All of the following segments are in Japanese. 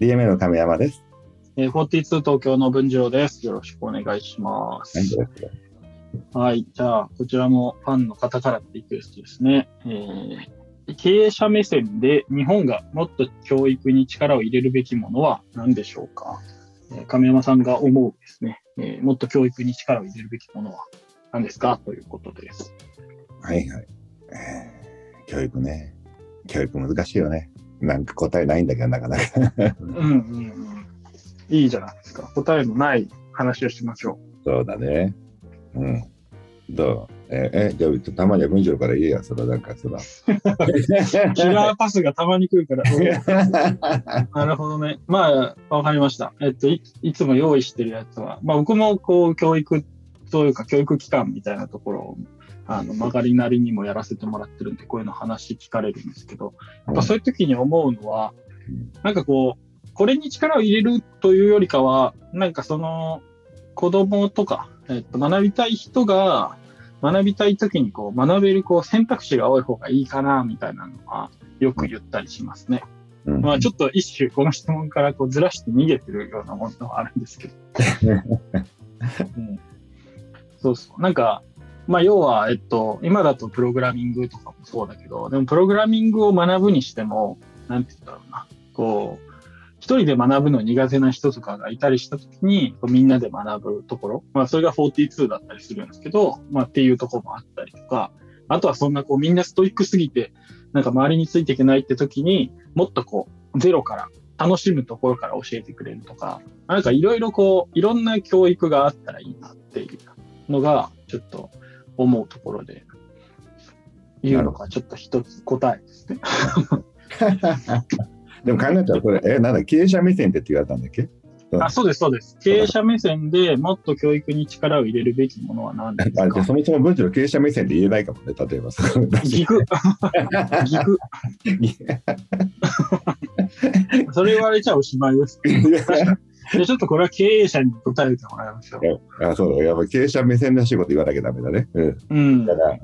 DMA の亀山です。えー、42東京の文次郎です。よろしくお願いします。はい。じゃあ、こちらもファンの方からのリクエストですね。えー、経営者目線で日本がもっと教育に力を入れるべきものは何でしょうか、えー亀山さんが思うですね、えーもっと教育に力を入れるべきものは何ですか？ということです。はいはい。えー教育ね。教育難しいよね。なんか答えないんだけど、なかなか。うんうんうん。いいじゃないですか。答えのない話をしましょそうだね。うん。どう？えーえ、じゃあ、たまには文章から言えや、そのなんか、その。う。キラーパスがたまに来るから。なるほどね。まあ、わかりました。えっとい、いつも用意してるやつは、まあ僕もこう、教育というか、教育機関みたいなところを、あの、曲がりなりにもやらせてもらってるんで、こういうの話聞かれるんですけど、やっぱそういう時に思うのは、なんかこう、これに力を入れるというよりかは、なんかその、子供とか、えっと、学びたい人が、学びたい時にこう、学べるこう、選択肢が多い方がいいかな、みたいなのは、よく言ったりしますね。うんまあちょっと一種この質問からこうずらして逃げてるようなものはあるんですけど。うん、そうそう。なんか、まあ要は、えっと、今だとプログラミングとかもそうだけど、でもプログラミングを学ぶにしても、なんて言うんだろうな。こう、一人で学ぶの苦手な人とかがいたりしたときに、みんなで学ぶところ、まあそれが42だったりするんですけど、まあっていうところもあったりとか、あとはそんなこうみんなストイックすぎて、なんか周りについていけないって時に、もっとこう、ゼロから楽しむところから教えてくれるとか、なんかいろいろこう、いろんな教育があったらいいなっていうのが、ちょっと思うところで、いうのがちょっと一つ答えですね。でも考えたら、これ、え、なんだ、経営者目線ってって言われたんだっけ？あそうです、そうです。経営者目線でもっと教育に力を入れるべきものは何ですか？あそもそも文章の経営者目線で言えないかもね、例えば。ギク。ギク。それ言われちゃおしまいです。でちょっとこれは経営者に答えてもらいましょう。あそうだ、やっぱ経営者目線らしいこと言わなきゃダメだね。うん。うんだ。から、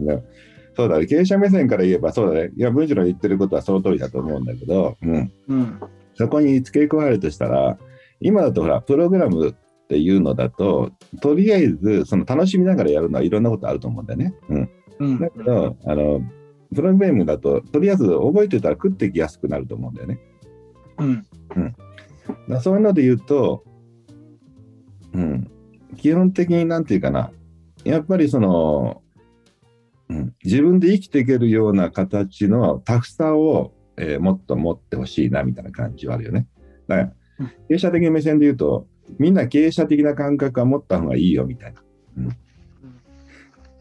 そうだね、経営者目線から言えば、そうだね、いや、文章の言ってることはその通りだと思うんだけど、うん。うん。そこに付け加えるとしたら、今だとほら、プログラムっていうのだと、とりあえず、その楽しみながらやるのはいろんなことあると思うんだよね。うん。うん。だけど、あの、プログラムだと、とりあえず覚えてたら食ってきやすくなると思うんだよね。うん。だからそういうので言うと、うん、基本的になんていうかな、やっぱりその、うん、自分で生きていけるような形のタフさを、えーもっと持ってほしいなみたいな感じはあるよね。だからうん、経営者的な目線で言うと、みんな経営者的な感覚は持った方がいいよみたいな。うん、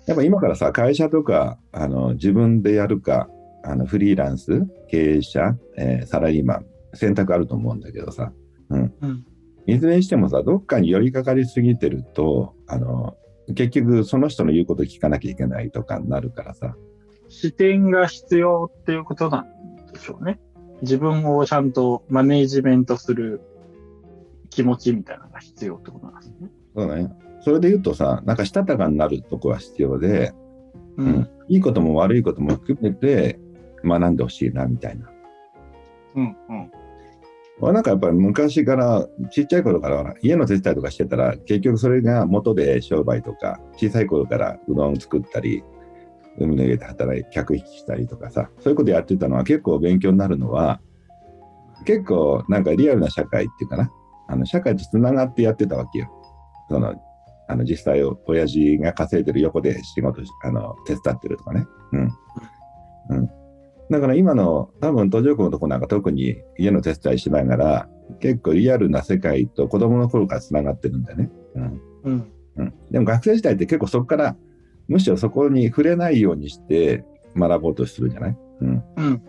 やっぱ今からさ、会社とかあの自分でやるか、あのフリーランス、経営者、えーサラリーマン、選択あると思うんだけどさ、うん、うん。いずれにしてもさ、どっかに寄りかかりすぎてると、あの、結局その人の言うこと聞かなきゃいけないとかになるからさ、視点が必要っていうことなんでしょうね。自分をちゃんとマネージメントする気持ちみたいなのが必要ってことなんですね。そうだね。それで言うとさ、なんかしたたかになるとこは必要で、ううん。いいことも悪いことも含めて学んでほしいな、みたいな。うん。うん。俺なんかやっぱり昔から、ちっちゃい頃から家の手伝いとかしてたら、結局それが元で商売とか、小さい頃からうどん作ったり、海の家で働い客引きしたりとかさ、そういうことやってたのは結構勉強になるのは、結構なんかリアルな社会っていうかな、あの社会とつながってやってたわけよ。そのあの実際、親父が稼いでる横で仕事あの手伝ってるとかね。うん。うん。だから今の多分途上国のとこなんか特に家の手伝いしながら結構リアルな世界と子供の頃からつながってるんだよね。うん。うん。うん。でも学生時代って結構そこからむしろそこに触れないようにして学ぼうとするじゃない？うん。うん。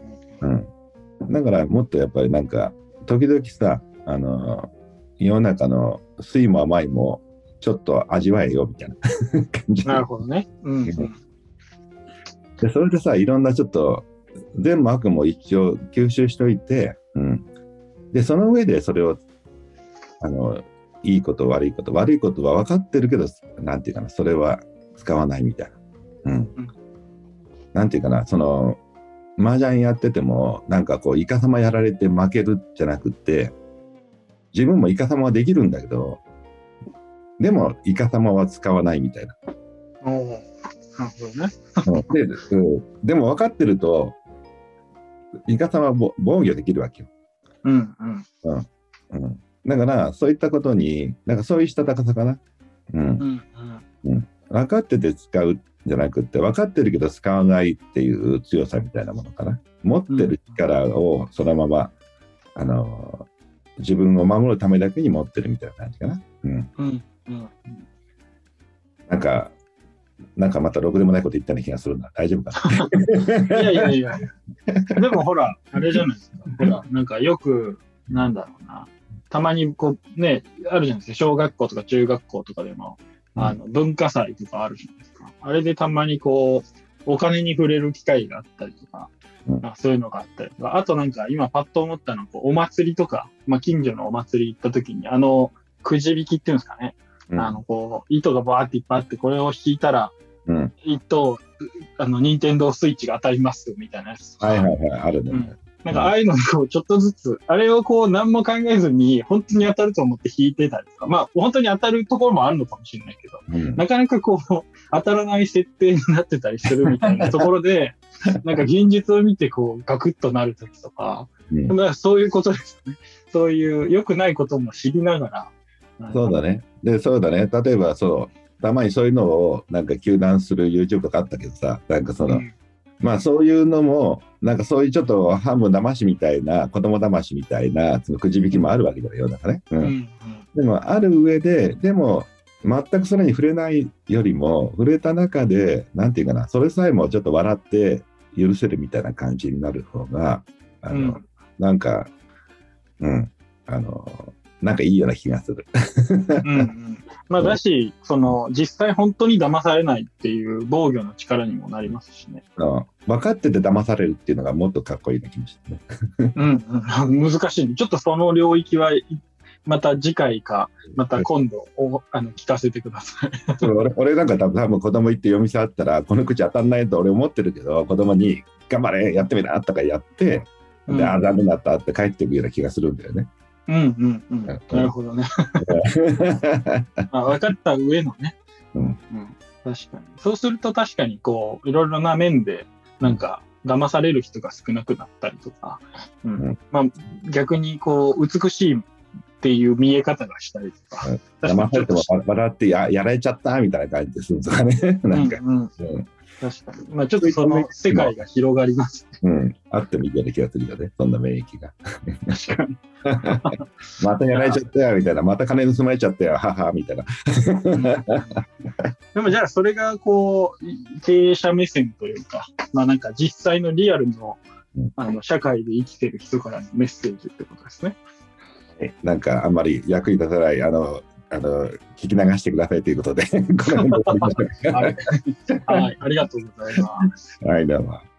うん。だからもっとやっぱりなんか時々さ、あの、世の中の酸いも甘いもちょっと味わえよみたいな感じ。なるほどね。うん。でそれでさいろんなちょっと善も悪も一応吸収しといて、うん、でその上でそれをあのいいこと悪いこと悪いことは分かってるけどなんていうかなそれは使わないみたいな、うんうんなんていうかなその麻雀やっててもなんかこうイカサマやられて負けるじゃなくって自分もイカサマはできるんだけど、でもイカサマは使わないみたいな。おお。なるほどね。うんでうんでも分かってると、イカはぼ防御できるわけよ。うんうん。うん、だから、そういったことに、なんかそういうしたたかさかな。うんうん分かってて使うんじゃなくって分かってるけど使わないっていう強さみたいなものかな持ってる力をそのまま、あの自分を守るためだけに持ってるみたいな感じかな、うん、うん。うんうん。なんかなんかまたろくでもないこと言ったような気がするな大丈夫かな？いやいやいや。でもほら、あれじゃないですか。ほら、なんかよく、なんだろうな。たまにこう、ね、あるじゃないですか。小学校とか中学校とかでも、あの、文化祭とかあるじゃないですか。あれでたまにこう、お金に触れる機会があったりとか、うんあそういうのがあったりとか、あとなんか今パッと思ったのは、お祭りとか、まあ近所のお祭り行った時に、あの、くじ引きっていうんですかね。うんあの、こう、糸がバーっていっぱいあって、これを引いたら、うん。一等、あの、任天堂スイッチが当たりますみたいなやつとか。はいはいはいあるね、うん。なんかああいうのこうちょっとずつ、あれをこう何も考えずに本当に当たると思って引いてたりとか、まあ本当に当たるところもあるのかもしれないけど、うん。なかなかこう当たらない設定になってたりするみたいなところで、なんか現実を見てこうガクッとなるときとか、うん。まあそういうことですよね。そういう良くないことも知りながら。そうだね。でそうだね。例えばそうたまにそういうのをなんか糾弾する YouTube とかあったけどさなんかその、うん。まあそういうのも、なんかそういうちょっと半分騙しみたいな、子供騙しみたいな、そのくじ引きもあるわけだよ、世の中ね。ううんん。でも、ある上で、でも、全くそれに触れないよりも、触れた中で、なんていうかな、それさえもちょっと笑って許せるみたいな感じになる方が、あの、うん。なんか、うん、あの、なんかいいような気がする。うんうんまあだし、その実際本当に騙されないっていう防御の力にもなりますしね。あの分かってて騙されるっていうのがもっとかっこいいな気もしてね。うん、うん、難しいね。ちょっとその領域はいまた次回か、また今度おあの聞かせてください。俺俺なんか多分多分子供行って読み触ったらこの口当たんないと俺思ってるけど子供に「頑張れやってみな」とかやってうんで、あダメだったって帰ってくるような気がするんだよね。うんうんうん。なるほどね。ま あ、分かった上のね。うん確かに。そうすると確かにこう、いろいろな面で、なんか、騙される人が少なくなったりとか、うんうんまあ、逆にこう、美しいっていう見え方がしたりとか。騙されても笑ってややられちゃったみたいな感じでするとかね。なんか、うんうん、うん確かに。まあ、ちょっとその世界が広がります。うん、あってもいいような気がするよね、そんな免疫が。確かに。またやられちゃったよみたいな、また金盗まれちゃったよ、ははみたいな。う んでもじゃあそれがこう経営者目線というか、まあなんか実際のリアルのうんあの社会で生きてる人からのメッセージってことですね。なんかあんまり役に立たない、あの、あの聞き流してくださいということで、はい、ありがとうございます。はい、どうも。